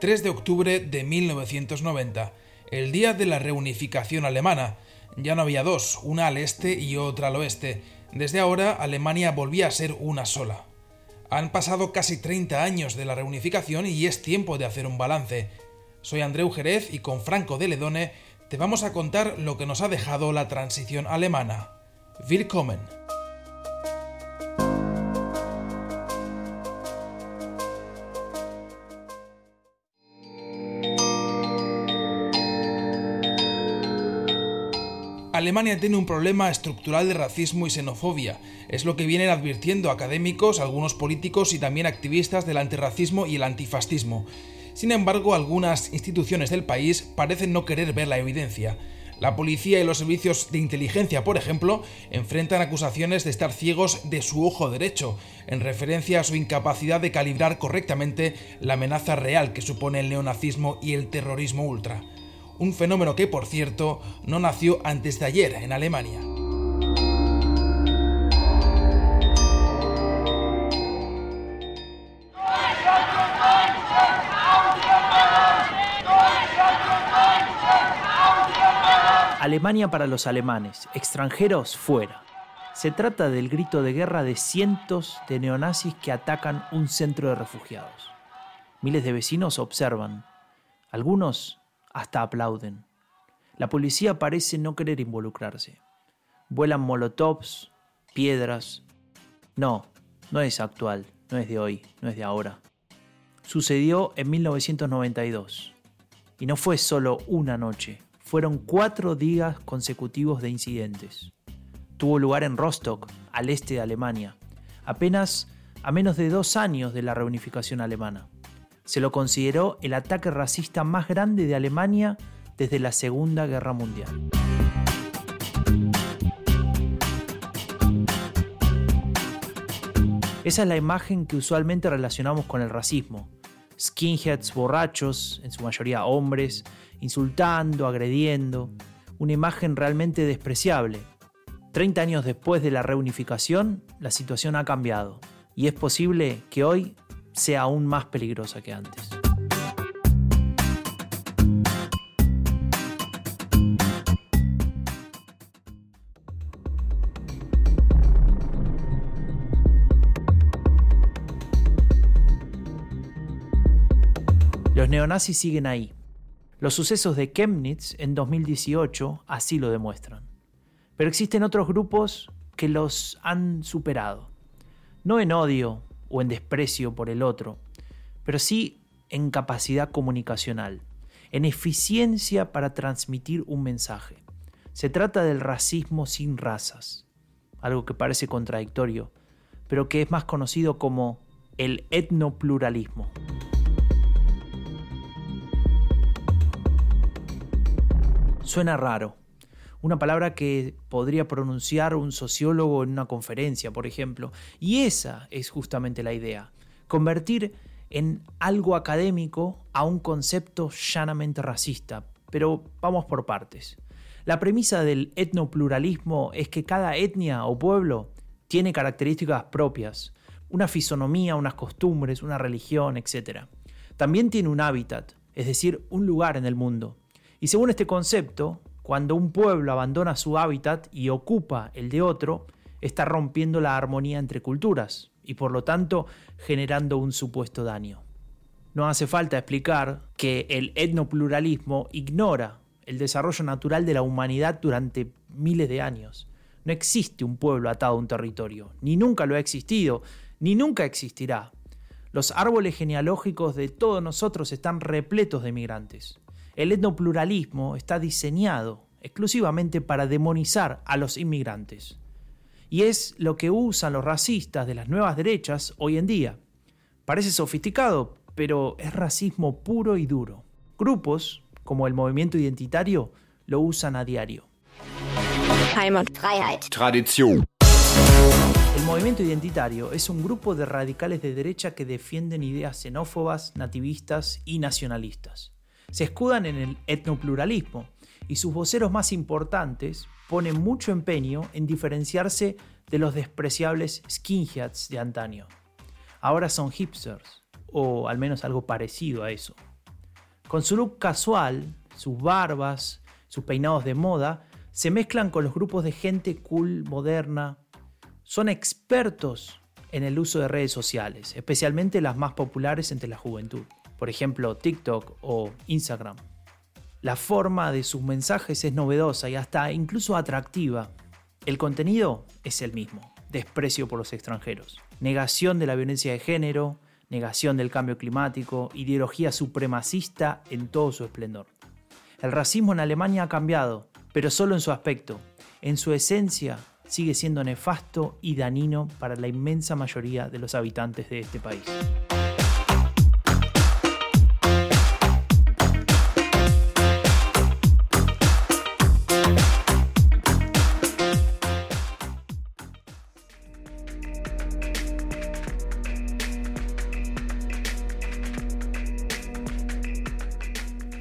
3 de octubre de 1990, el día de la reunificación alemana. Ya no había dos, una al este y otra al oeste. Desde ahora Alemania volvía a ser una sola. Han pasado casi 30 años de la reunificación y es tiempo de hacer un balance. Soy Andreu Jerez y con Franco de Ledone te vamos a contar lo que nos ha dejado la transición alemana. Willkommen. Alemania tiene un problema estructural de racismo y xenofobia. Es lo que vienen advirtiendo académicos, algunos políticos y también activistas del antirracismo y el antifascismo. Sin embargo, algunas instituciones del país parecen no querer ver la evidencia. La policía y los servicios de inteligencia, por ejemplo, enfrentan acusaciones de estar ciegos de su ojo derecho, en referencia a su incapacidad de calibrar correctamente la amenaza real que supone el neonazismo y el terrorismo ultra un fenómeno que, por cierto, no nació antes de ayer en Alemania. Alemania para los alemanes, extranjeros fuera. Se trata del grito de guerra de cientos de neonazis que atacan un centro de refugiados. Miles de vecinos observan. Algunos hasta aplauden. La policía parece no querer involucrarse. Vuelan molotovs, piedras. No, no es actual, no es de hoy, no es de ahora. Sucedió en 1992. Y no fue solo una noche, fueron cuatro días consecutivos de incidentes. Tuvo lugar en Rostock, al este de Alemania, apenas a menos de dos años de la reunificación alemana. Se lo consideró el ataque racista más grande de Alemania desde la Segunda Guerra Mundial. Esa es la imagen que usualmente relacionamos con el racismo. Skinheads borrachos, en su mayoría hombres, insultando, agrediendo. Una imagen realmente despreciable. Treinta años después de la reunificación, la situación ha cambiado. Y es posible que hoy sea aún más peligrosa que antes. Los neonazis siguen ahí. Los sucesos de Chemnitz en 2018 así lo demuestran. Pero existen otros grupos que los han superado. No en odio o en desprecio por el otro, pero sí en capacidad comunicacional, en eficiencia para transmitir un mensaje. Se trata del racismo sin razas, algo que parece contradictorio, pero que es más conocido como el etnopluralismo. Suena raro, una palabra que podría pronunciar un sociólogo en una conferencia, por ejemplo. Y esa es justamente la idea, convertir en algo académico a un concepto llanamente racista. Pero vamos por partes. La premisa del etnopluralismo es que cada etnia o pueblo tiene características propias, una fisonomía, unas costumbres, una religión, etc. También tiene un hábitat, es decir, un lugar en el mundo. Y según este concepto, cuando un pueblo abandona su hábitat y ocupa el de otro, está rompiendo la armonía entre culturas y por lo tanto generando un supuesto daño. No hace falta explicar que el etnopluralismo ignora el desarrollo natural de la humanidad durante miles de años. No existe un pueblo atado a un territorio, ni nunca lo ha existido, ni nunca existirá. Los árboles genealógicos de todos nosotros están repletos de migrantes. El etnopluralismo está diseñado exclusivamente para demonizar a los inmigrantes. Y es lo que usan los racistas de las nuevas derechas hoy en día. Parece sofisticado, pero es racismo puro y duro. Grupos, como el movimiento identitario, lo usan a diario. Heimat. El movimiento identitario es un grupo de radicales de derecha que defienden ideas xenófobas, nativistas y nacionalistas se escudan en el etnopluralismo y sus voceros más importantes ponen mucho empeño en diferenciarse de los despreciables skinheads de antaño. Ahora son hipsters, o al menos algo parecido a eso. Con su look casual, sus barbas, sus peinados de moda, se mezclan con los grupos de gente cool, moderna. Son expertos en el uso de redes sociales, especialmente las más populares entre la juventud, por ejemplo TikTok o Instagram. La forma de sus mensajes es novedosa y hasta incluso atractiva. El contenido es el mismo, desprecio por los extranjeros, negación de la violencia de género, negación del cambio climático, ideología supremacista en todo su esplendor. El racismo en Alemania ha cambiado, pero solo en su aspecto. En su esencia sigue siendo nefasto y danino para la inmensa mayoría de los habitantes de este país.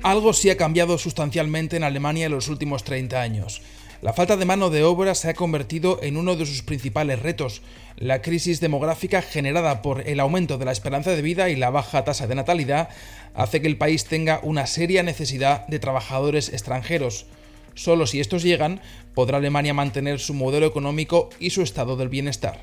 Algo sí ha cambiado sustancialmente en Alemania en los últimos 30 años. La falta de mano de obra se ha convertido en uno de sus principales retos. La crisis demográfica generada por el aumento de la esperanza de vida y la baja tasa de natalidad hace que el país tenga una seria necesidad de trabajadores extranjeros. Solo si estos llegan, podrá Alemania mantener su modelo económico y su estado del bienestar.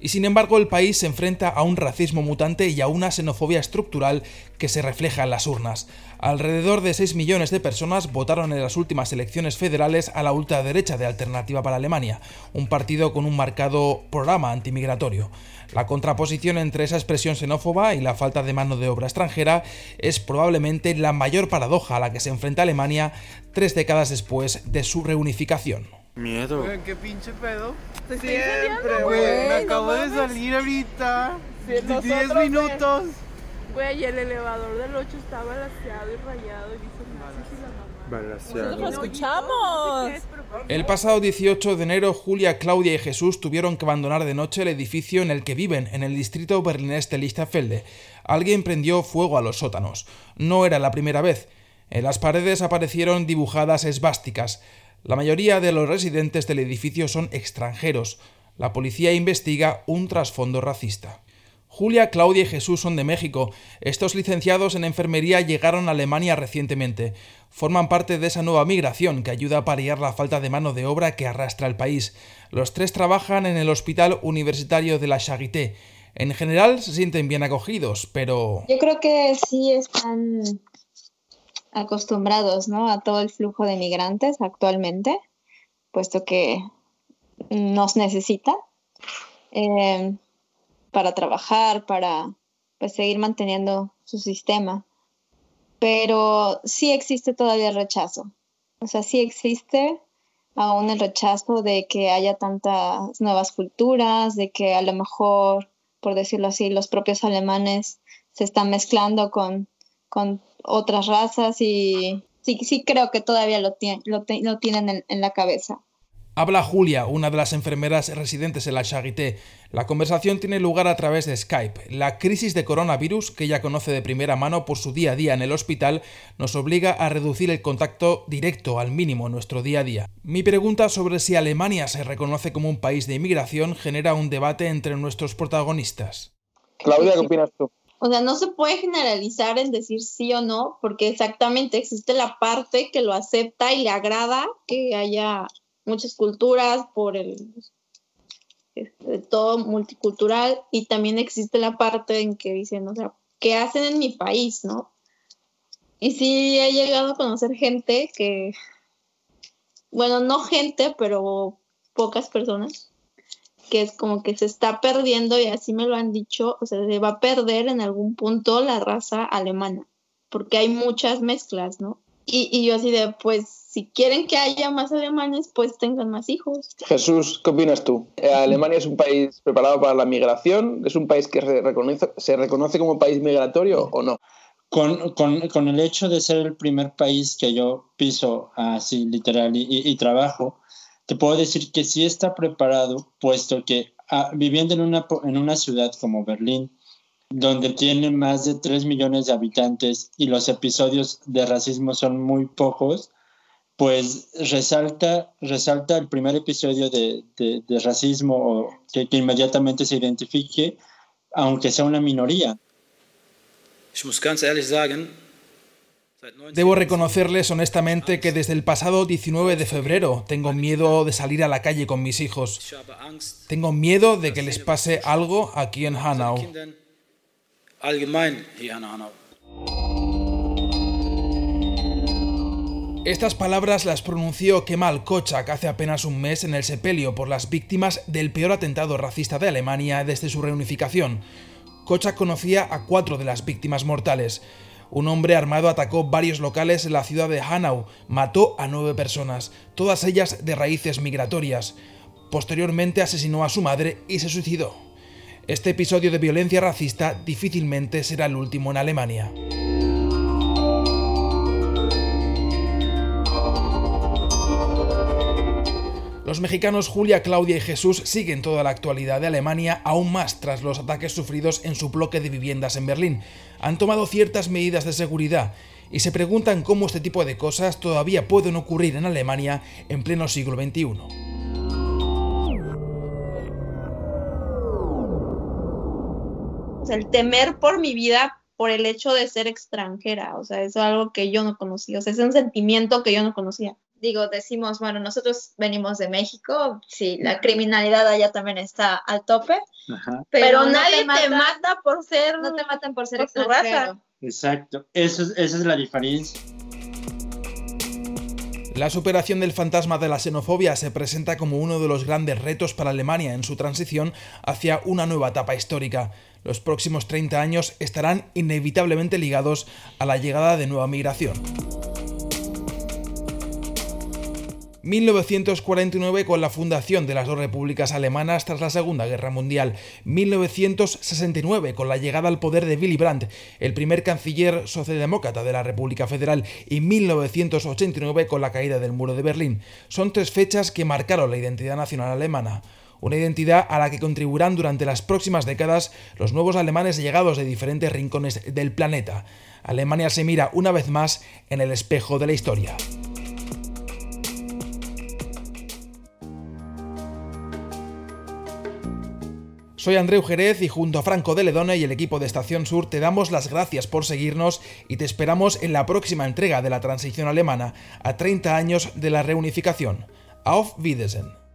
Y sin embargo el país se enfrenta a un racismo mutante y a una xenofobia estructural que se refleja en las urnas. Alrededor de 6 millones de personas votaron en las últimas elecciones federales a la ultraderecha de Alternativa para Alemania, un partido con un marcado programa antimigratorio. La contraposición entre esa expresión xenófoba y la falta de mano de obra extranjera es probablemente la mayor paradoja a la que se enfrenta Alemania tres décadas después de su reunificación. Miedo. ¿Qué pinche pedo? Siempre, güey. Me acabo de salir ahorita. 10 minutos. Güey, el elevador del 8 está balanceado y rayado y dice Balaseado. lo escuchamos! El pasado 18 de enero, Julia, Claudia y Jesús tuvieron que abandonar de noche el edificio en el que viven, en el distrito berlinés de Lichterfelde. Alguien prendió fuego a los sótanos. No era la primera vez. En las paredes aparecieron dibujadas esvásticas. La mayoría de los residentes del edificio son extranjeros. La policía investiga un trasfondo racista. Julia, Claudia y Jesús son de México. Estos licenciados en enfermería llegaron a Alemania recientemente. Forman parte de esa nueva migración que ayuda a paliar la falta de mano de obra que arrastra el país. Los tres trabajan en el Hospital Universitario de la Charité. En general se sienten bien acogidos, pero... Yo creo que sí están acostumbrados ¿no? a todo el flujo de migrantes actualmente, puesto que nos necesita eh, para trabajar, para pues, seguir manteniendo su sistema. Pero sí existe todavía el rechazo. O sea, sí existe aún el rechazo de que haya tantas nuevas culturas, de que a lo mejor, por decirlo así, los propios alemanes se están mezclando con, con otras razas y sí, sí creo que todavía lo, lo, tienen en, la cabeza. Habla Julia, una de las enfermeras residentes en la Charité. La conversación tiene lugar a través de Skype. La crisis de coronavirus, que ella conoce de primera mano por su día a día en el hospital, nos obliga a reducir el contacto directo al mínimo en nuestro día a día. Mi pregunta sobre si Alemania se reconoce como un país de inmigración genera un debate entre nuestros protagonistas. Claudia, ¿qué opinas tú? O sea, no se puede generalizar en decir sí o no, porque exactamente existe la parte que lo acepta y le agrada que haya muchas culturas por el este, todo multicultural y también existe la parte en que dicen, o sea, ¿qué hacen en mi país, no? Y sí he llegado a conocer gente que, bueno, no gente, pero pocas personas que es como que se está perdiendo, y así me lo han dicho, o sea, se va a perder en algún punto la raza alemana, porque hay muchas mezclas, ¿no? Y, y yo así de, pues, si quieren que haya más alemanes, pues tengan más hijos. Jesús, ¿qué opinas tú? Eh, ¿Alemania es un país preparado para la migración? ¿Es un país que se reconoce, se reconoce como país migratorio o no? Con, con, con, el hecho de ser el primer país que yo piso así literal y, y trabajo, te puedo decir que sí está preparado, puesto que ah, viviendo en una, en una ciudad como Berlín, donde tiene más de 3 millones de habitantes y los episodios de racismo son muy pocos, pues resalta, resalta el primer episodio de, de, racismo que, que, inmediatamente se identifique aunque sea una minoría. Debo reconocerles honestamente que desde el pasado 19 de febrero tengo miedo de salir a la calle con mis hijos. Tengo miedo de que les pase algo aquí en Hanau. Estas palabras las pronunció Kemal Kochak hace apenas un mes en el sepelio por las víctimas del peor atentado racista de Alemania desde su reunificación. Kochak conocía a cuatro de las víctimas mortales. Un hombre armado atacó varios locales en la ciudad de Hanau, mató a nueve personas, todas ellas de raíces migratorias. Posteriormente asesinó a su madre y se suicidó. Este episodio de violencia racista difícilmente será el último en Alemania. Los mexicanos Julia, Claudia y Jesús siguen toda la actualidad de Alemania, aún más tras los ataques sufridos en su bloque de viviendas en Berlín. Han tomado ciertas medidas de seguridad y se preguntan cómo este tipo de cosas todavía pueden ocurrir en Alemania en pleno siglo XXI. El temer por mi vida por el hecho de ser extranjera, o sea, es algo que yo no conocía, o sea, es un sentimiento que yo no conocía digo, decimos, bueno, nosotros venimos de México, sí, la criminalidad allá también está al tope, pero, nadie te mata, por ser, no te matan por ser extranjero. Exacto, esa es la diferencia. La superación del fantasma de la xenofobia se presenta como uno de los grandes retos para Alemania en su transición hacia una nueva etapa histórica. Los próximos 30 años estarán inevitablemente ligados a la llegada de nueva migración. 1949 con la fundación de las dos repúblicas alemanas tras la Segunda Guerra Mundial, 1969 con la llegada al poder de Willy Brandt, el primer canciller socialdemócrata de la República Federal, y 1989 con la caída del muro de Berlín. Son tres fechas que marcaron la identidad nacional alemana una identidad a la que contribuirán durante las próximas décadas los nuevos alemanes llegados de diferentes rincones del planeta. Alemania se mira una vez más en el espejo de la historia. Soy Andreu Jerez y junto a Franco de Ledone y el equipo de Estación Sur te damos las gracias por seguirnos y te esperamos en la próxima entrega de la transición alemana a 30 años de la reunificación. Auf Wiedersehen.